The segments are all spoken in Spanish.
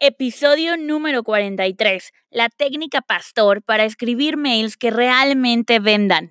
Episodio número 43. La técnica pastor para escribir mails que realmente vendan.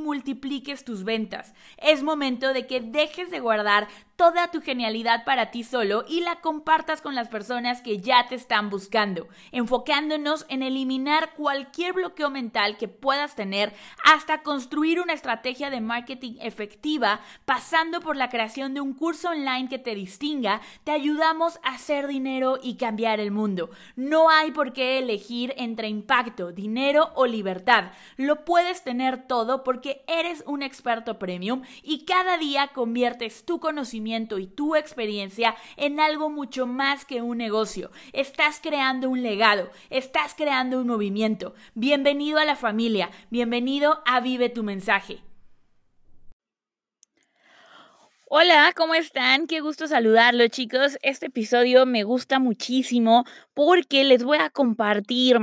multipliques tus ventas. Es momento de que dejes de guardar toda tu genialidad para ti solo y la compartas con las personas que ya te están buscando, enfocándonos en eliminar cualquier bloqueo mental que puedas tener hasta construir una estrategia de marketing efectiva, pasando por la creación de un curso online que te distinga, te ayudamos a hacer dinero y cambiar el mundo. No hay por qué elegir entre impacto, dinero o libertad. Lo puedes tener todo porque eres un experto premium y cada día conviertes tu conocimiento y tu experiencia en algo mucho más que un negocio. Estás creando un legado, estás creando un movimiento. Bienvenido a la familia, bienvenido a Vive tu mensaje. Hola, ¿cómo están? Qué gusto saludarlos chicos. Este episodio me gusta muchísimo porque les voy a compartir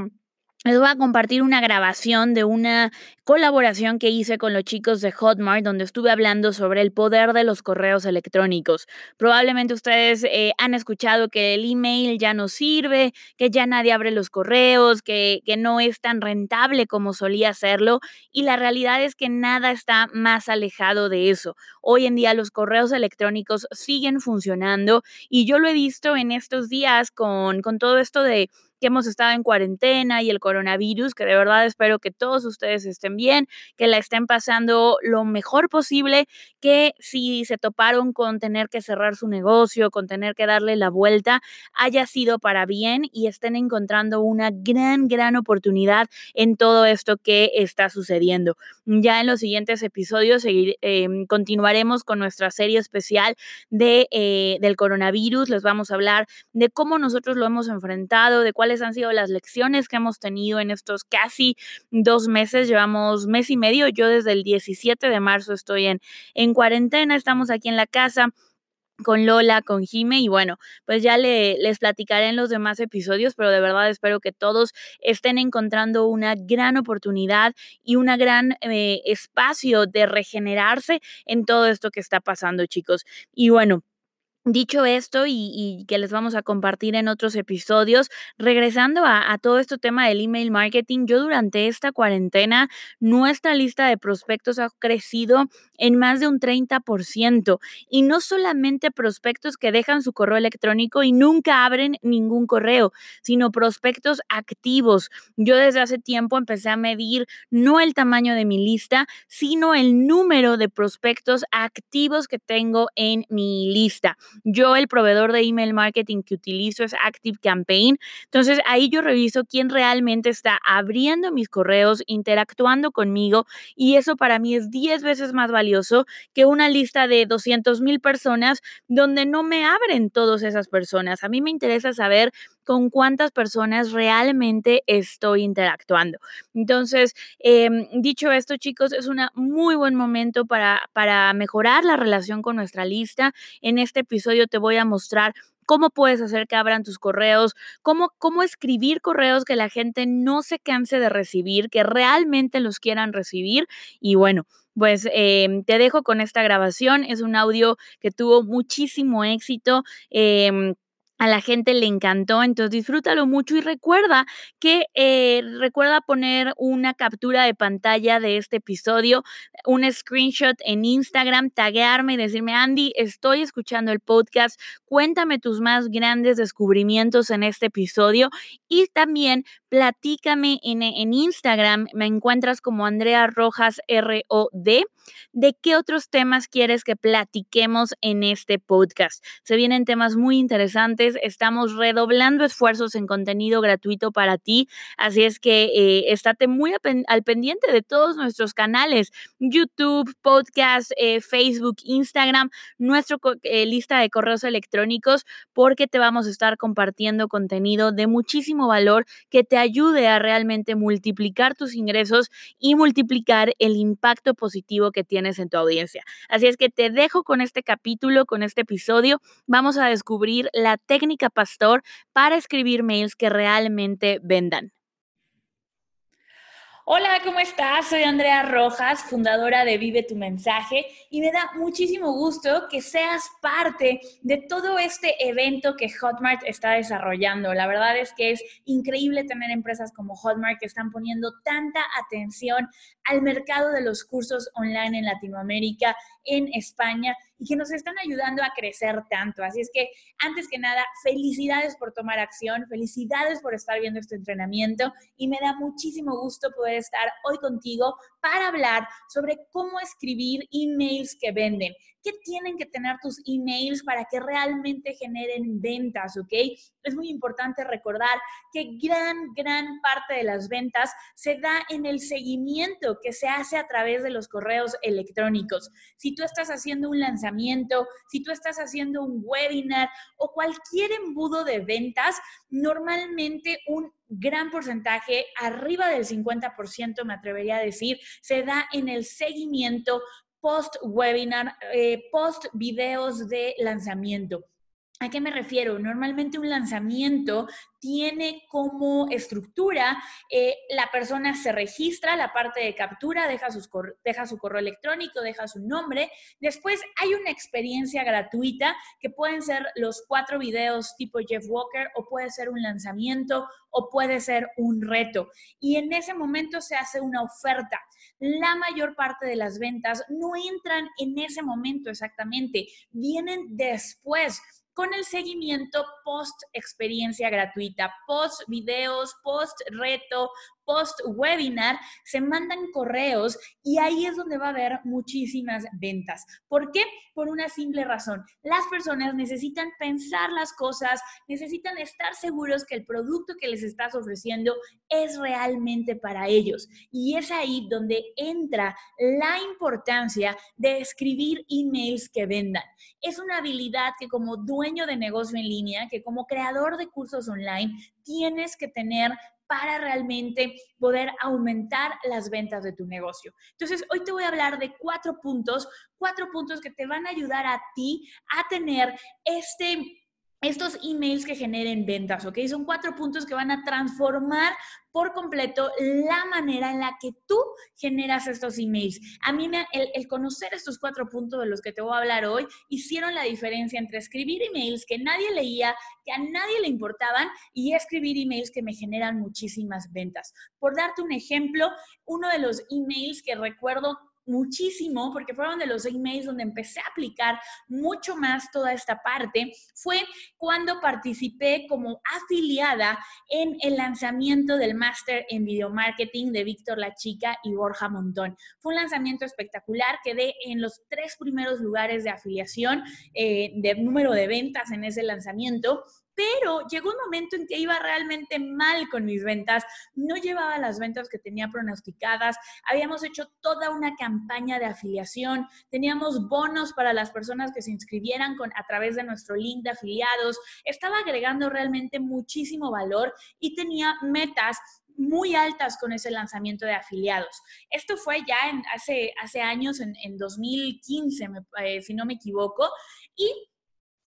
les voy a compartir una grabación de una colaboración que hice con los chicos de Hotmart, donde estuve hablando sobre el poder de los correos electrónicos. Probablemente ustedes eh, han escuchado que el email ya no sirve, que ya nadie abre los correos, que, que no es tan rentable como solía serlo, y la realidad es que nada está más alejado de eso. Hoy en día los correos electrónicos siguen funcionando y yo lo he visto en estos días con, con todo esto de que hemos estado en cuarentena y el coronavirus, que de verdad espero que todos ustedes estén bien, que la estén pasando lo mejor posible, que si se toparon con tener que cerrar su negocio, con tener que darle la vuelta, haya sido para bien y estén encontrando una gran, gran oportunidad en todo esto que está sucediendo. Ya en los siguientes episodios em, continuaremos con nuestra serie especial de, eh, del coronavirus. Les vamos a hablar de cómo nosotros lo hemos enfrentado, de cuál han sido las lecciones que hemos tenido en estos casi dos meses. Llevamos mes y medio. Yo desde el 17 de marzo estoy en, en cuarentena. Estamos aquí en la casa con Lola, con Jime y bueno, pues ya les platicaré en los demás episodios, pero de verdad espero que todos estén encontrando una gran oportunidad y un gran eh, espacio de regenerarse en todo esto que está pasando, chicos. Y bueno, Dicho esto y, que les vamos a compartir en otros episodios, regresando a, todo este tema del email marketing, yo durante esta cuarentena, nuestra lista de prospectos ha crecido en más de un 30% y no solamente prospectos que dejan su correo electrónico y nunca abren ningún correo, sino prospectos activos. Yo desde hace tiempo empecé a medir no el tamaño de mi lista, sino el número de prospectos activos que tengo en mi lista. Yo el proveedor de email marketing que utilizo es Active Campaign. Entonces ahí yo reviso quién realmente está abriendo mis correos, interactuando conmigo y eso para mí es 10 veces más valioso que una lista de 200 mil personas donde no me abren todas esas personas. A mí me interesa saber con cuántas personas realmente estoy interactuando. Entonces, em, dicho esto, chicos, es un muy buen momento para, para mejorar la relación con nuestra lista. En este episodio te voy a mostrar cómo puedes hacer que abran tus correos, cómo, cómo escribir correos que la gente no se canse de recibir, que realmente los quieran recibir. Y bueno, pues em, te dejo con esta grabación. Es un audio que tuvo muchísimo éxito. Em, a la gente le encantó, entonces disfrútalo mucho y recuerda que eh, recuerda poner una captura de pantalla de este episodio, un screenshot en Instagram, taguearme y decirme, Andy, estoy escuchando el podcast, cuéntame tus más grandes descubrimientos en este episodio y también platícame en, Instagram, me encuentras como Andrea Rojas R-O-D, de qué otros temas quieres que platiquemos en este podcast. Se vienen temas muy interesantes estamos redoblando esfuerzos en contenido gratuito para ti, así es que eh, estate muy al pendiente de todos nuestros canales, YouTube, podcast, eh, Facebook, Instagram, nuestra eh, lista de correos electrónicos, porque te vamos a estar compartiendo contenido de muchísimo valor que te ayude a realmente multiplicar tus ingresos y multiplicar el impacto positivo que tienes en tu audiencia. Así es que te dejo con este capítulo, con este episodio. Vamos a descubrir la técnica pastor para escribir mails que realmente vendan. Hola, ¿cómo estás? Soy Andrea Rojas, fundadora de Vive tu mensaje y me da muchísimo gusto que seas parte de todo este evento que Hotmart está desarrollando. La verdad es que es increíble tener empresas como Hotmart que están poniendo tanta atención al mercado de los cursos online en Latinoamérica, en España y que nos están ayudando a crecer tanto. Así es que, antes que nada, felicidades por tomar acción, felicidades por estar viendo este entrenamiento y me da muchísimo gusto poder estar hoy contigo para hablar sobre cómo escribir emails que venden. ¿Qué tienen que tener tus emails para que realmente generen ventas? ¿Ok? Es muy importante recordar que gran, gran parte de las ventas se da en el seguimiento que se hace a través de los correos electrónicos. Si tú estás haciendo un lanzamiento, si tú estás haciendo un webinar o cualquier embudo de ventas, normalmente un gran porcentaje, arriba del 50%, me atrevería a decir, se da en el seguimiento post-webinar, eh, post-videos de lanzamiento. ¿A qué me refiero? Normalmente un lanzamiento tiene como estructura, eh, la persona se registra, la parte de captura, deja, deja su correo electrónico, deja su nombre. Después hay una experiencia gratuita que pueden ser los cuatro videos tipo Jeff Walker o puede ser un lanzamiento o puede ser un reto. Y en ese momento se hace una oferta. La mayor parte de las ventas no entran en ese momento exactamente, vienen después con el seguimiento post experiencia gratuita, post videos, post reto, post webinar, se mandan correos y ahí es donde va a haber muchísimas ventas. ¿Por qué? Por una simple razón. Las personas necesitan pensar las cosas, necesitan estar seguros que el producto que les estás ofreciendo es realmente para ellos. Y es ahí donde entra la importancia de escribir emails que vendan. Es una habilidad que como dueño de negocio en línea, que como creador de cursos online, tienes que tener para realmente poder aumentar las ventas de tu negocio. Entonces, hoy te voy a hablar de cuatro puntos, cuatro puntos que te van a ayudar a ti a tener este estos emails que generen ventas, ¿ok? Son cuatro puntos que van a transformar por completo la manera en la que tú generas estos emails. A mí el, conocer estos cuatro puntos de los que te voy a hablar hoy hicieron la diferencia entre escribir emails que nadie leía, que a nadie le importaban, y escribir emails que me generan muchísimas ventas. Por darte un ejemplo, uno de los emails que recuerdo muchísimo, porque fueron de los emails donde empecé a aplicar mucho más toda esta parte, fue cuando participé como afiliada en el lanzamiento del máster en video marketing de Víctor La Chica y Borja Montón. Fue un lanzamiento espectacular, quedé en los tres primeros lugares de afiliación, eh, de número de ventas en ese lanzamiento pero llegó un momento en que iba realmente mal con mis ventas, no llevaba las ventas que tenía pronosticadas, habíamos hecho toda una campaña de afiliación, teníamos bonos para las personas que se inscribieran con, a través de nuestro link de afiliados, estaba agregando realmente muchísimo valor y tenía metas muy altas con ese lanzamiento de afiliados. Esto fue ya en, hace, hace años, en, 2015, eh, si no me equivoco, y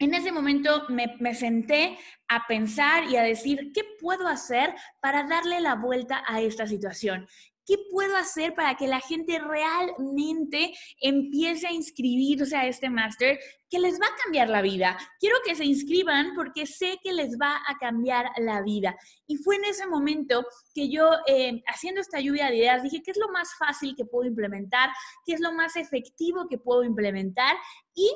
en ese momento me, senté a pensar y a decir, ¿qué puedo hacer para darle la vuelta a esta situación? ¿Qué puedo hacer para que la gente realmente empiece a inscribirse a este máster que les va a cambiar la vida? Quiero que se inscriban porque sé que les va a cambiar la vida. Y fue en ese momento que yo, eh, haciendo esta lluvia de ideas, dije, ¿qué es lo más fácil que puedo implementar? ¿Qué es lo más efectivo que puedo implementar? Y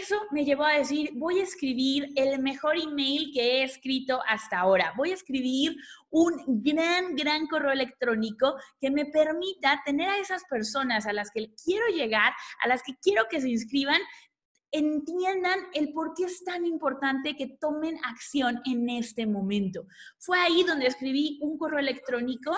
eso me llevó a decir, voy a escribir el mejor email que he escrito hasta ahora. Voy a escribir un gran, gran correo electrónico que me permita tener a esas personas a las que quiero llegar, a las que quiero que se inscriban, entiendan el por qué es tan importante que tomen acción en este momento. Fue ahí donde escribí un correo electrónico.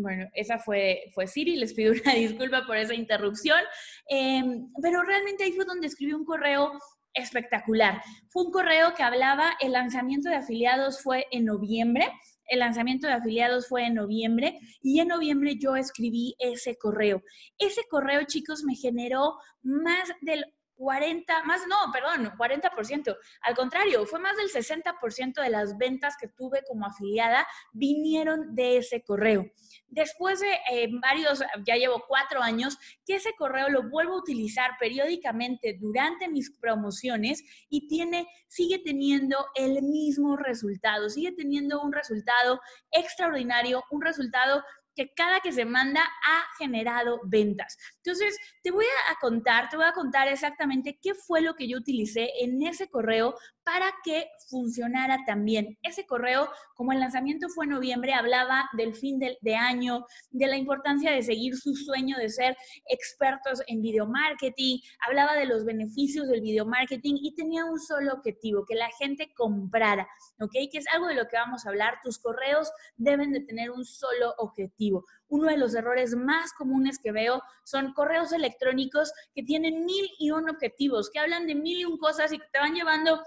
Bueno, esa fue, fue Siri, les pido una disculpa por esa interrupción, em, pero realmente ahí fue donde escribí un correo espectacular. Fue un correo que hablaba, el lanzamiento de afiliados fue en noviembre, el lanzamiento de afiliados fue en noviembre y en noviembre yo escribí ese correo. Ese correo, chicos, me generó más del 40, más no, perdón, 40%. Al contrario, fue más del 60% de las ventas que tuve como afiliada vinieron de ese correo. Después de eh, varios, ya llevo cuatro años, que ese correo lo vuelvo a utilizar periódicamente durante mis promociones y tiene, sigue teniendo el mismo resultado, sigue teniendo un resultado extraordinario, un resultado que cada que se manda ha generado ventas. Entonces, te voy a contar, te voy a contar exactamente qué fue lo que yo utilicé en ese correo para que funcionara también. Ese correo, como el lanzamiento fue en noviembre, hablaba del fin de, de año, de la importancia de seguir su sueño de ser expertos en video marketing, hablaba de los beneficios del video marketing y tenía un solo objetivo, que la gente comprara, ¿ok? Que es algo de lo que vamos a hablar. Tus correos deben de tener un solo objetivo. Uno de los errores más comunes que veo son correos electrónicos que tienen mil y un objetivos, que hablan de mil y un cosas y que te van llevando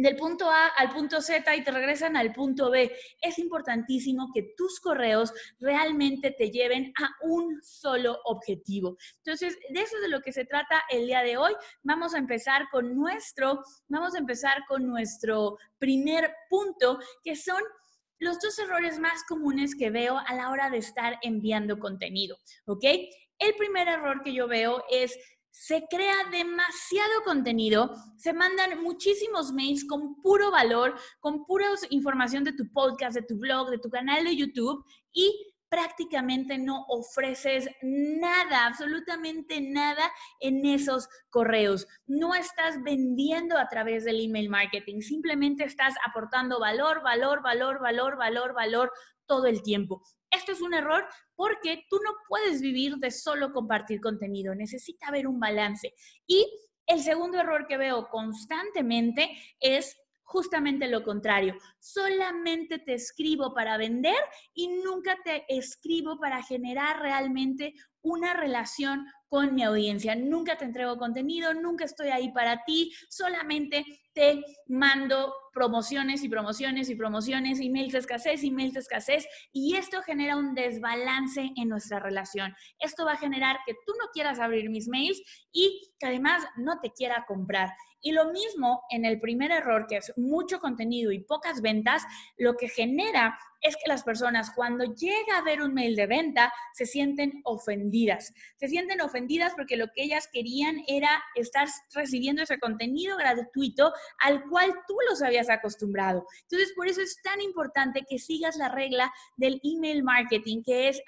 del punto A al punto Z y te regresan al punto B. Es importantísimo que tus correos realmente te lleven a un solo objetivo. Entonces, de eso es de lo que se trata el día de hoy. Vamos a empezar con nuestro, vamos a empezar con nuestro primer punto, que son los dos errores más comunes que veo a la hora de estar enviando contenido, ¿ok? El primer error que yo veo es se crea demasiado contenido, se mandan muchísimos mails con puro valor, con pura información de tu podcast, de tu blog, de tu canal de YouTube y prácticamente no ofreces nada, absolutamente nada en esos correos. No estás vendiendo a través del email marketing, simplemente estás aportando valor, valor, valor, valor, valor, valor todo el tiempo. Esto es un error porque tú no puedes vivir de solo compartir contenido, necesita haber un balance. Y el segundo error que veo constantemente es justamente lo contrario. Solamente te escribo para vender y nunca te escribo para generar realmente una relación con mi audiencia. Nunca te entrego contenido, nunca estoy ahí para ti, solamente te mando promociones y promociones y promociones, emails de escasez, emails de escasez, y esto genera un desbalance en nuestra relación. Esto va a generar que tú no quieras abrir mis mails y que además no te quiera comprar. Y lo mismo en el primer error, que es mucho contenido y pocas ventas, lo que genera es que las personas cuando llega a ver un mail de venta se sienten ofendidas. Se sienten ofendidas porque lo que ellas querían era estar recibiendo ese contenido gratuito al cual tú los habías acostumbrado. Entonces, por eso es tan importante que sigas la regla del email marketing, que es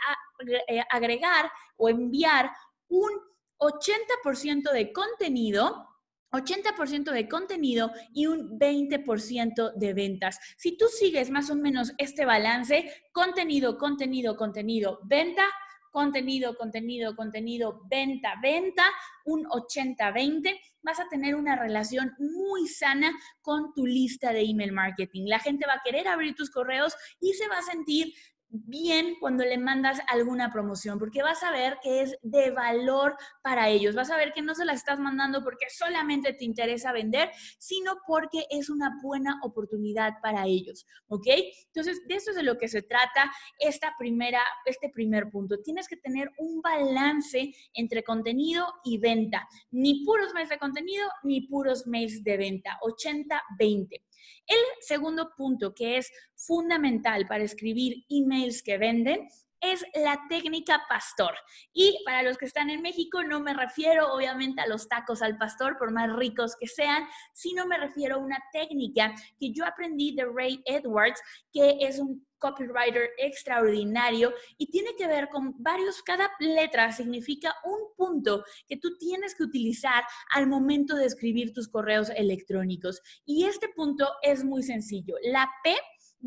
eh, agregar o enviar un 80% de contenido 80% de contenido y un 20% de ventas. Si tú sigues más o menos este balance, contenido, contenido, contenido, venta, contenido, contenido, contenido, venta, venta, un 80-20, vas a tener una relación muy sana con tu lista de email marketing. La gente va a querer abrir tus correos y se va a sentir bien cuando le mandas alguna promoción, porque vas a ver que es de valor para ellos. Vas a ver que no se la estás mandando porque solamente te interesa vender, sino porque es una buena oportunidad para ellos, ¿ok? Entonces, de eso es de lo que se trata esta primera, este primer punto. Tienes que tener un balance entre contenido y venta. Ni puros mails de contenido, ni puros mails de venta. 80-20. El segundo punto que es fundamental para escribir emails que venden es la técnica pastor. Y para los que están en México, no me refiero obviamente a los tacos al pastor, por más ricos que sean, sino me refiero a una técnica que yo aprendí de Ray Edwards, que es un copywriter extraordinario y tiene que ver con varios, cada letra significa un punto que tú tienes que utilizar al momento de escribir tus correos electrónicos. Y este punto es muy sencillo. La P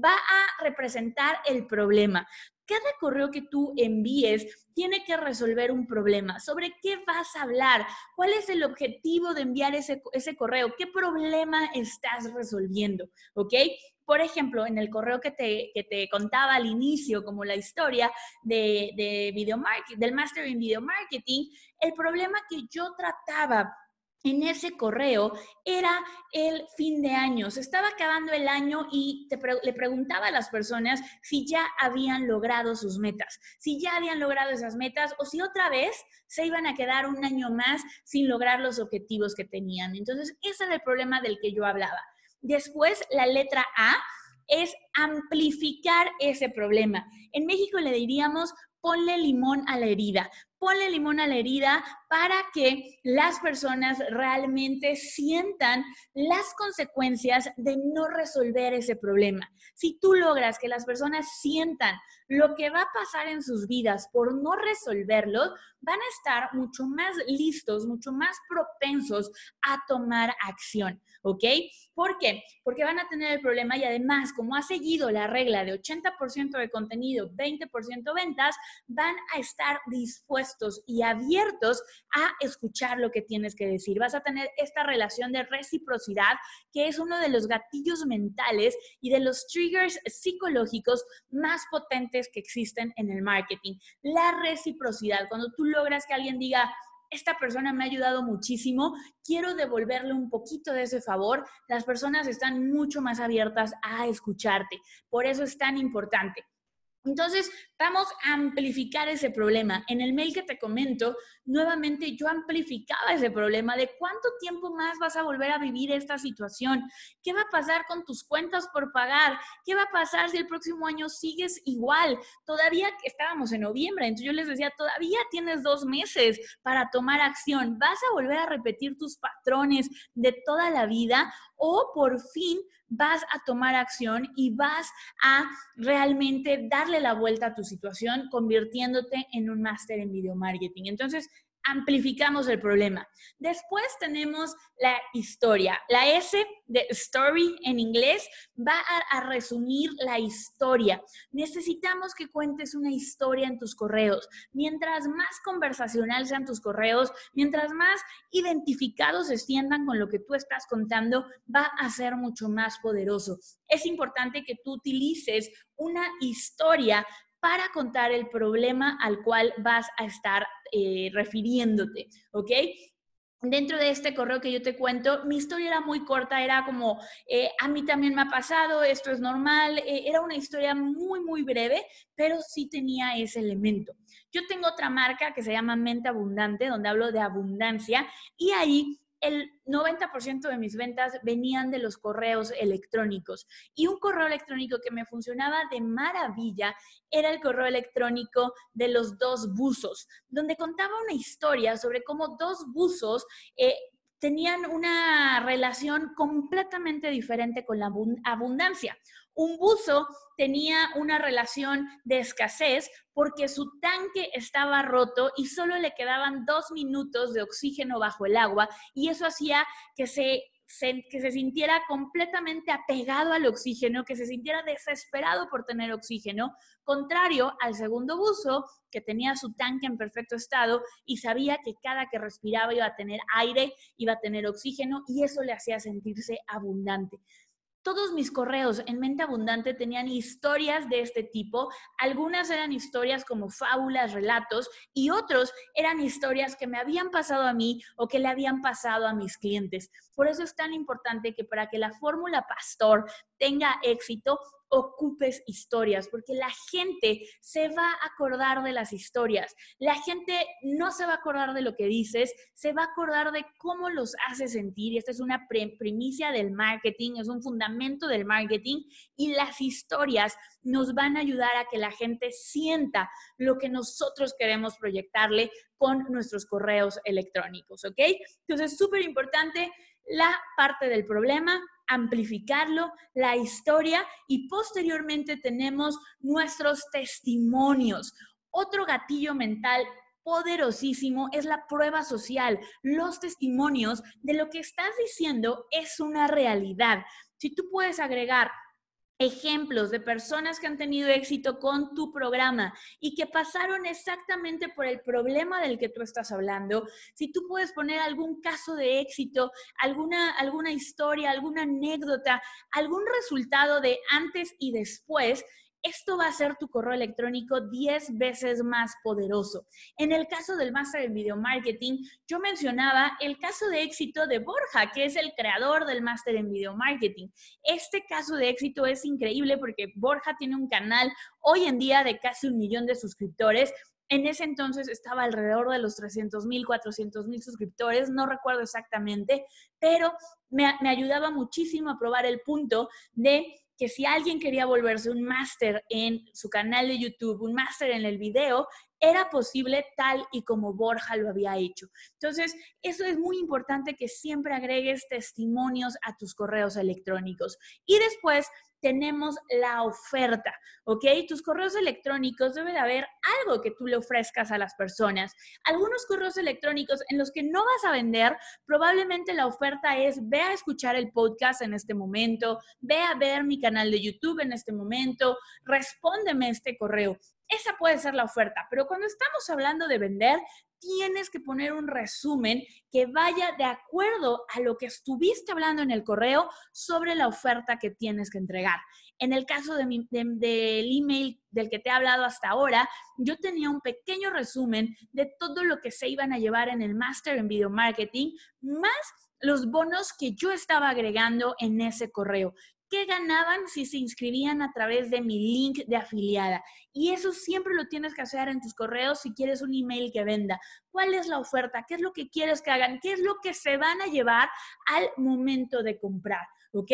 va a representar el problema. Cada correo que tú envíes tiene que resolver un problema. ¿Sobre qué vas a hablar? ¿Cuál es el objetivo de enviar ese, ese correo? ¿Qué problema estás resolviendo? ¿Ok? Por ejemplo, en el correo que te, que te contaba al inicio, como la historia de, de video del Master in Video Marketing, el problema que yo trataba en ese correo era el fin de año. Se estaba acabando el año y le preguntaba a las personas si ya habían logrado sus metas, si ya habían logrado esas metas o si otra vez se iban a quedar un año más sin lograr los objetivos que tenían. Entonces, ese era el problema del que yo hablaba. Después, la letra A es amplificar ese problema. En México le diríamos ponle limón a la herida ponle limón a la herida para que las personas realmente sientan las consecuencias de no resolver ese problema. Si tú logras que las personas sientan lo que va a pasar en sus vidas por no resolverlo, van a estar mucho más listos, mucho más propensos a tomar acción, ¿ok? ¿Por qué? Porque van a tener el problema y además, como ha seguido la regla de 80% de contenido, 20% ventas, van a estar dispuestos y abiertos a escuchar lo que tienes que decir. Vas a tener esta relación de reciprocidad, que es uno de los gatillos mentales y de los triggers psicológicos más potentes que existen en el marketing. La reciprocidad, cuando tú logras que alguien diga, esta persona me ha ayudado muchísimo, quiero devolverle un poquito de ese favor, las personas están mucho más abiertas a escucharte. Por eso es tan importante. Entonces, vamos a amplificar ese problema. En el mail que te comento, nuevamente yo amplificaba ese problema de cuánto tiempo más vas a volver a vivir esta situación. ¿Qué va a pasar con tus cuentas por pagar? ¿Qué va a pasar si el próximo año sigues igual? Todavía estábamos en noviembre, entonces yo les decía, todavía tienes dos meses para tomar acción. ¿Vas a volver a repetir tus patrones de toda la vida o por fin vas a tomar acción y vas a realmente darle la vuelta a tu situación convirtiéndote en un máster en video marketing. Entonces, amplificamos el problema. Después tenemos la historia. La S de story en inglés va a, resumir la historia. Necesitamos que cuentes una historia en tus correos. Mientras más conversacional sean tus correos, mientras más identificados se sientan con lo que tú estás contando, va a ser mucho más poderoso. Es importante que tú utilices una historia para contar el problema al cual vas a estar eh, refiriéndote, ¿ok? Dentro de este correo que yo te cuento, mi historia era muy corta, era como, eh, a mí también me ha pasado, esto es normal, eh, era una historia muy, muy breve, pero sí tenía ese elemento. Yo tengo otra marca que se llama Mente Abundante, donde hablo de abundancia, y ahí el 90% de mis ventas venían de los correos electrónicos. Y un correo electrónico que me funcionaba de maravilla era el correo electrónico de los dos buzos, donde contaba una historia sobre cómo dos buzos eh, tenían una relación completamente diferente con la abundancia. Un buzo tenía una relación de escasez porque su tanque estaba roto y solo le quedaban dos minutos de oxígeno bajo el agua y eso hacía que se, que se sintiera completamente apegado al oxígeno, que se sintiera desesperado por tener oxígeno, contrario al segundo buzo que tenía su tanque en perfecto estado y sabía que cada que respiraba iba a tener aire, iba a tener oxígeno y eso le hacía sentirse abundante. Todos mis correos en Mente Abundante tenían historias de este tipo. Algunas eran historias como fábulas, relatos y otros eran historias que me habían pasado a mí o que le habían pasado a mis clientes. Por eso es tan importante que para que la fórmula pastor tenga éxito, ocupes historias, porque la gente se va a acordar de las historias. La gente no se va a acordar de lo que dices, se va a acordar de cómo los hace sentir. Y esta es una primicia del marketing, es un fundamento del marketing. Y las historias nos van a ayudar a que la gente sienta lo que nosotros queremos proyectarle con nuestros correos electrónicos, ¿ok? Entonces, es súper importante la parte del problema, amplificarlo, la historia y posteriormente tenemos nuestros testimonios. Otro gatillo mental poderosísimo es la prueba social. Los testimonios de lo que estás diciendo es una realidad. Si tú puedes agregar ejemplos de personas que han tenido éxito con tu programa y que pasaron exactamente por el problema del que tú estás hablando, si tú puedes poner algún caso de éxito, alguna, alguna historia, alguna anécdota, algún resultado de antes y después, esto va a ser tu correo electrónico 10 veces más poderoso. En el caso del máster en video marketing, yo mencionaba el caso de éxito de Borja, que es el creador del máster en video marketing. Este caso de éxito es increíble porque Borja tiene un canal hoy en día de casi un millón de suscriptores en ese entonces estaba alrededor de los 300 mil, 400 mil suscriptores, no recuerdo exactamente, pero me, me, ayudaba muchísimo a probar el punto de que si alguien quería volverse un máster en su canal de YouTube, un máster en el video, era posible tal y como Borja lo había hecho. Entonces, eso es muy importante que siempre agregues testimonios a tus correos electrónicos. Y después tenemos la oferta, ¿ok? Tus correos electrónicos debe de haber algo que tú le ofrezcas a las personas. Algunos correos electrónicos en los que no vas a vender, probablemente la oferta es ve a escuchar el podcast en este momento, ve a ver mi canal de YouTube en este momento, respóndeme este correo. Esa puede ser la oferta, pero cuando estamos hablando de vender, tienes que poner un resumen que vaya de acuerdo a lo que estuviste hablando en el correo sobre la oferta que tienes que entregar. En el caso de del email del que te he hablado hasta ahora, yo tenía un pequeño resumen de todo lo que se iban a llevar en el Master en Video Marketing, más los bonos que yo estaba agregando en ese correo. ¿Qué ganaban si se inscribían a través de mi link de afiliada? Y eso siempre lo tienes que hacer en tus correos si quieres un email que venda. ¿Cuál es la oferta? ¿Qué es lo que quieres que hagan? ¿Qué es lo que se van a llevar al momento de comprar? ¿Ok?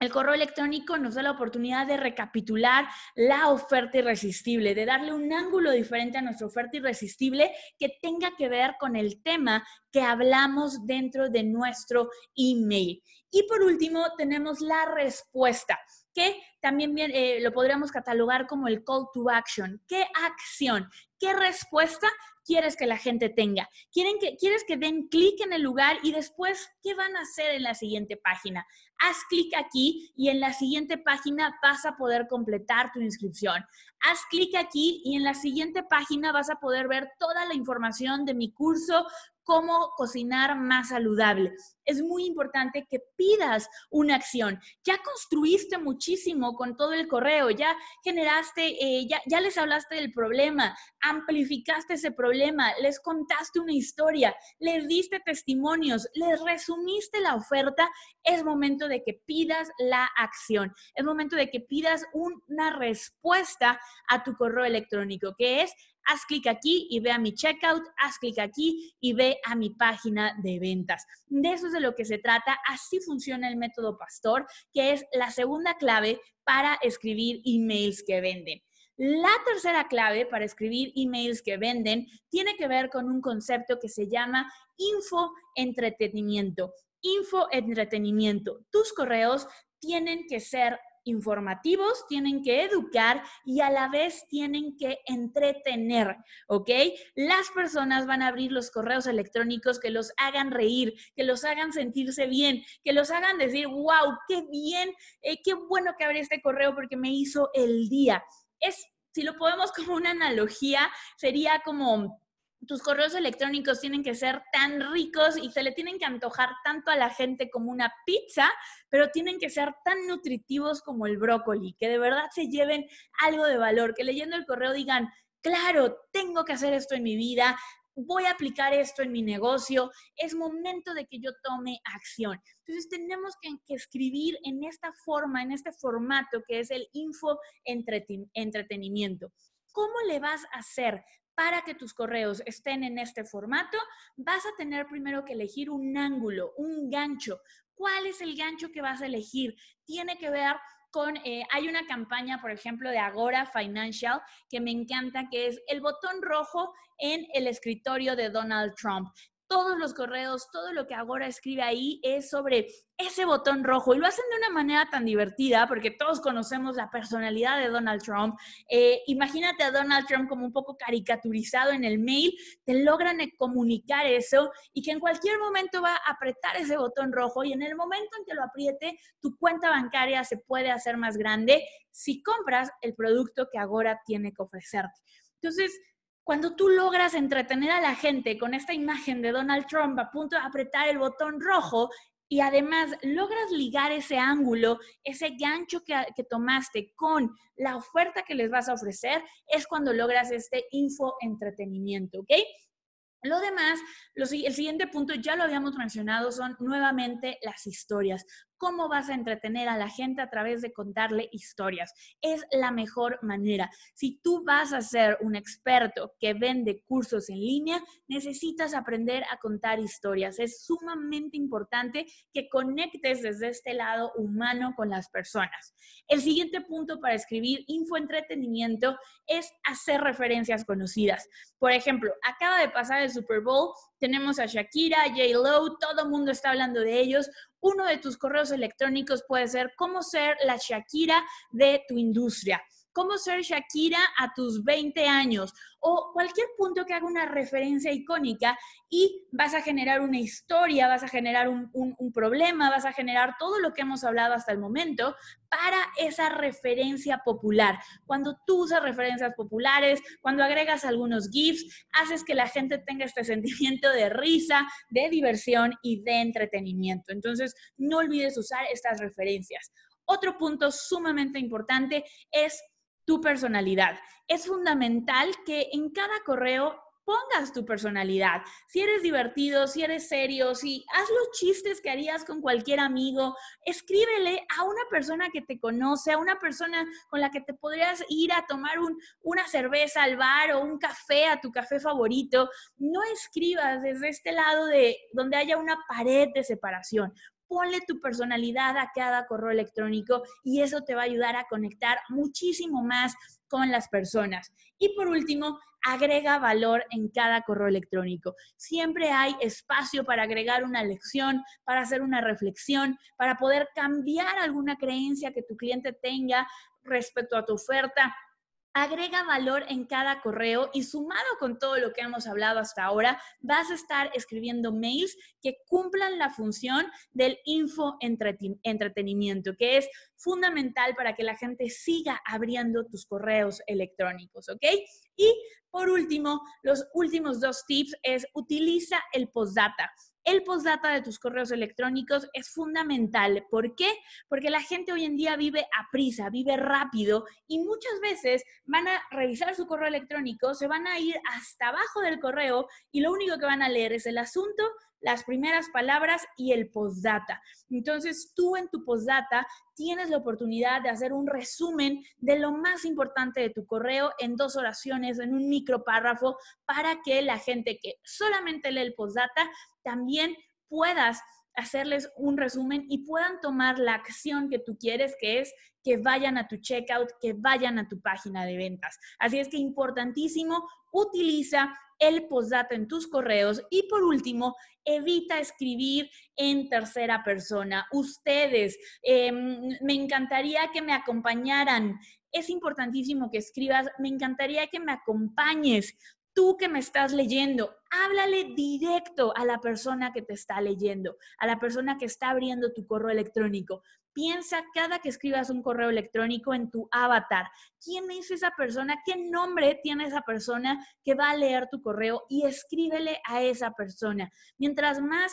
El correo electrónico nos da la oportunidad de recapitular la oferta irresistible, de darle un ángulo diferente a nuestra oferta irresistible que tenga que ver con el tema que hablamos dentro de nuestro email. Y por último, tenemos la respuesta, que también eh, lo podríamos catalogar como el call to action. ¿Qué acción? ¿Qué respuesta quieres que la gente tenga? ¿Quieren que, ¿Quieres que den clic en el lugar y después qué van a hacer en la siguiente página? Haz clic aquí y en la siguiente página vas a poder completar tu inscripción. Haz clic aquí y en la siguiente página vas a poder ver toda la información de mi curso cómo cocinar más saludable. Es muy importante que pidas una acción. Ya construiste muchísimo con todo el correo, ya generaste, eh, ya, ya les hablaste del problema, amplificaste ese problema, les contaste una historia, les diste testimonios, les resumiste la oferta. Es momento de que pidas la acción. Es momento de que pidas una respuesta a tu correo electrónico, que es haz clic aquí y ve a mi checkout, haz clic aquí y ve a mi página de ventas. De eso es de lo que se trata. Así funciona el método Pastor, que es la segunda clave para escribir emails que venden. La tercera clave para escribir emails que venden tiene que ver con un concepto que se llama info-entretenimiento. Info-entretenimiento. Tus correos tienen que ser informativos, tienen que educar y a la vez tienen que entretener, ¿ok? Las personas van a abrir los correos electrónicos que los hagan reír, que los hagan sentirse bien, que los hagan decir, wow, qué bien, eh, qué bueno que abrí este correo porque me hizo el día. Es, si lo podemos como una analogía, sería como tus correos electrónicos tienen que ser tan ricos y se le tienen que antojar tanto a la gente como una pizza, pero tienen que ser tan nutritivos como el brócoli, que de verdad se lleven algo de valor, que leyendo el correo digan, claro, tengo que hacer esto en mi vida, voy a aplicar esto en mi negocio, es momento de que yo tome acción. Entonces tenemos que, escribir en esta forma, en este formato que es el info entretenimiento. ¿Cómo le vas a hacer para que tus correos estén en este formato, vas a tener primero que elegir un ángulo, un gancho. ¿Cuál es el gancho que vas a elegir? Tiene que ver con, eh, hay una campaña, por ejemplo, de Agora Financial que me encanta, que es el botón rojo en el escritorio de Donald Trump todos los correos, todo lo que Agora escribe ahí es sobre ese botón rojo y lo hacen de una manera tan divertida porque todos conocemos la personalidad de Donald Trump. Eh, imagínate a Donald Trump como un poco caricaturizado en el mail, te logran comunicar eso y que en cualquier momento va a apretar ese botón rojo y en el momento en que lo apriete, tu cuenta bancaria se puede hacer más grande si compras el producto que Agora tiene que ofrecerte. Entonces, cuando tú logras entretener a la gente con esta imagen de Donald Trump a punto de apretar el botón rojo y además logras ligar ese ángulo, ese gancho que, tomaste con la oferta que les vas a ofrecer, es cuando logras este info entretenimiento, ¿ok? Lo demás, el siguiente punto, ya lo habíamos mencionado, son nuevamente las historias cómo vas a entretener a la gente a través de contarle historias. Es la mejor manera. Si tú vas a ser un experto que vende cursos en línea, necesitas aprender a contar historias. Es sumamente importante que conectes desde este lado humano con las personas. El siguiente punto para escribir infoentretenimiento es hacer referencias conocidas. Por ejemplo, acaba de pasar el Super Bowl, tenemos a Shakira, J. Lo, todo el mundo está hablando de ellos uno de tus correos electrónicos puede ser cómo ser la Shakira de tu industria cómo ser Shakira a tus 20 años o cualquier punto que haga una referencia icónica y vas a generar una historia, vas a generar un, problema, vas a generar todo lo que hemos hablado hasta el momento para esa referencia popular. Cuando tú usas referencias populares, cuando agregas algunos GIFs, haces que la gente tenga este sentimiento de risa, de diversión y de entretenimiento. Entonces, no olvides usar estas referencias. Otro punto sumamente importante es tu personalidad. Es fundamental que en cada correo pongas tu personalidad. Si eres divertido, si eres serio, si haz los chistes que harías con cualquier amigo, escríbele a una persona que te conoce, a una persona con la que te podrías ir a tomar una cerveza al bar o un café a tu café favorito. No escribas desde este lado de donde haya una pared de separación ponle tu personalidad a cada correo electrónico y eso te va a ayudar a conectar muchísimo más con las personas. Y por último, agrega valor en cada correo electrónico. Siempre hay espacio para agregar una lección, para hacer una reflexión, para poder cambiar alguna creencia que tu cliente tenga respecto a tu oferta agrega valor en cada correo y sumado con todo lo que hemos hablado hasta ahora, vas a estar escribiendo mails que cumplan la función del info entretenimiento, que es fundamental para que la gente siga abriendo tus correos electrónicos, ¿ok? Y por último, los últimos dos tips es utiliza el postdata. El postdata de tus correos electrónicos es fundamental. ¿Por qué? Porque la gente hoy en día vive a prisa, vive rápido y muchas veces van a revisar su correo electrónico, se van a ir hasta abajo del correo y lo único que van a leer es el asunto, las primeras palabras y el postdata. Entonces, tú en tu postdata tienes la oportunidad de hacer un resumen de lo más importante de tu correo en dos oraciones, en un micropárrafo, para que la gente que solamente lee el postdata también puedas hacerles un resumen y puedan tomar la acción que tú quieres, que es que vayan a tu checkout, que vayan a tu página de ventas. Así es que importantísimo, utiliza el postdata en tus correos y por último, evita escribir en tercera persona. Ustedes, em, me encantaría que me acompañaran. Es importantísimo que escribas, me encantaría que me acompañes tú que me estás leyendo, háblale directo a la persona que te está leyendo, a la persona que está abriendo tu correo electrónico. Piensa cada que escribas un correo electrónico en tu avatar. ¿Quién es esa persona? ¿Qué nombre tiene esa persona que va a leer tu correo? Y escríbele a esa persona. Mientras más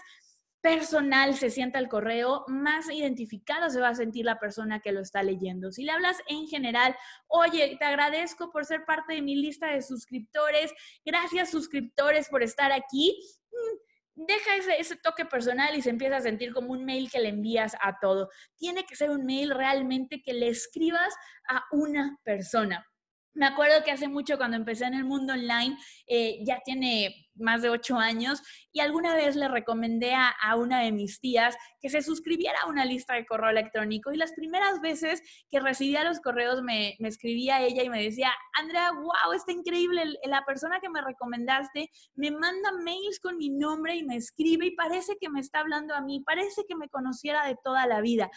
personal se sienta el correo, más identificado se va a sentir la persona que lo está leyendo. Si le hablas en general, oye, te agradezco por ser parte de mi lista de suscriptores, gracias suscriptores por estar aquí. Mm, deja ese, ese, toque personal y se empieza a sentir como un mail que le envías a todo. Tiene que ser un mail realmente que le escribas a una persona. Me acuerdo que hace mucho cuando empecé en el mundo online, eh, ya tiene más de ocho años, y alguna vez le recomendé a, una de mis tías que se suscribiera a una lista de correo electrónico. Y las primeras veces que recibía los correos me, me escribía ella y me decía, Andrea, wow, está increíble, la persona que me recomendaste me manda mails con mi nombre y me escribe y parece que me está hablando a mí, parece que me conociera de toda la vida.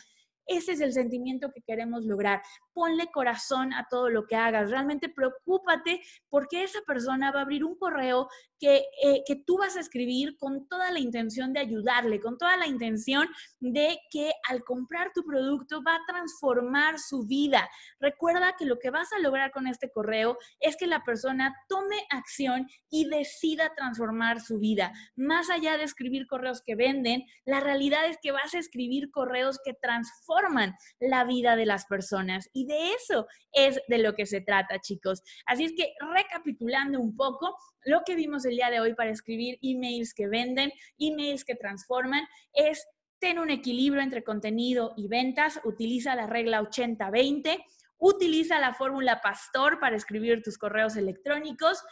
Ese es el sentimiento que queremos lograr. Ponle corazón a todo lo que hagas. Realmente preocúpate porque esa persona va a abrir un correo que, eh, que tú vas a escribir con toda la intención de ayudarle, con toda la intención de que al comprar tu producto va a transformar su vida. Recuerda que lo que vas a lograr con este correo es que la persona tome acción y decida transformar su vida. Más allá de escribir correos que venden, la realidad es que vas a escribir correos que transforman la vida de las personas. Y de eso es de lo que se trata, chicos. Así es que recapitulando un poco, lo que vimos el día de hoy para escribir emails que venden, emails que transforman, es tener un equilibrio entre contenido y ventas, utiliza la regla 80-20, utiliza la fórmula Pastor para escribir tus correos electrónicos,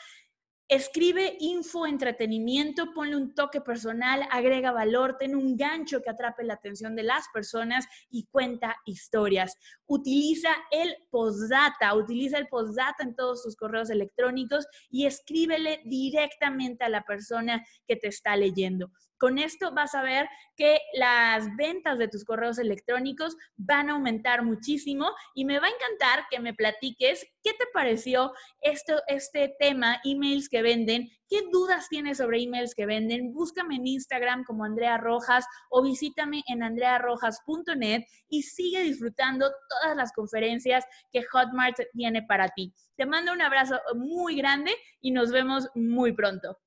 Escribe info, entretenimiento, ponle un toque personal, agrega valor, ten un gancho que atrape la atención de las personas y cuenta historias. Utiliza el postdata, utiliza el postdata en todos tus correos electrónicos y escríbele directamente a la persona que te está leyendo. Con esto vas a ver que las ventas de tus correos electrónicos van a aumentar muchísimo y me va a encantar que me platiques qué te pareció esto, este tema, emails que venden, qué dudas tienes sobre emails que venden. Búscame en Instagram como Andrea Rojas o visítame en andrearrojas.net y sigue disfrutando todas las conferencias que Hotmart tiene para ti. Te mando un abrazo muy grande y nos vemos muy pronto.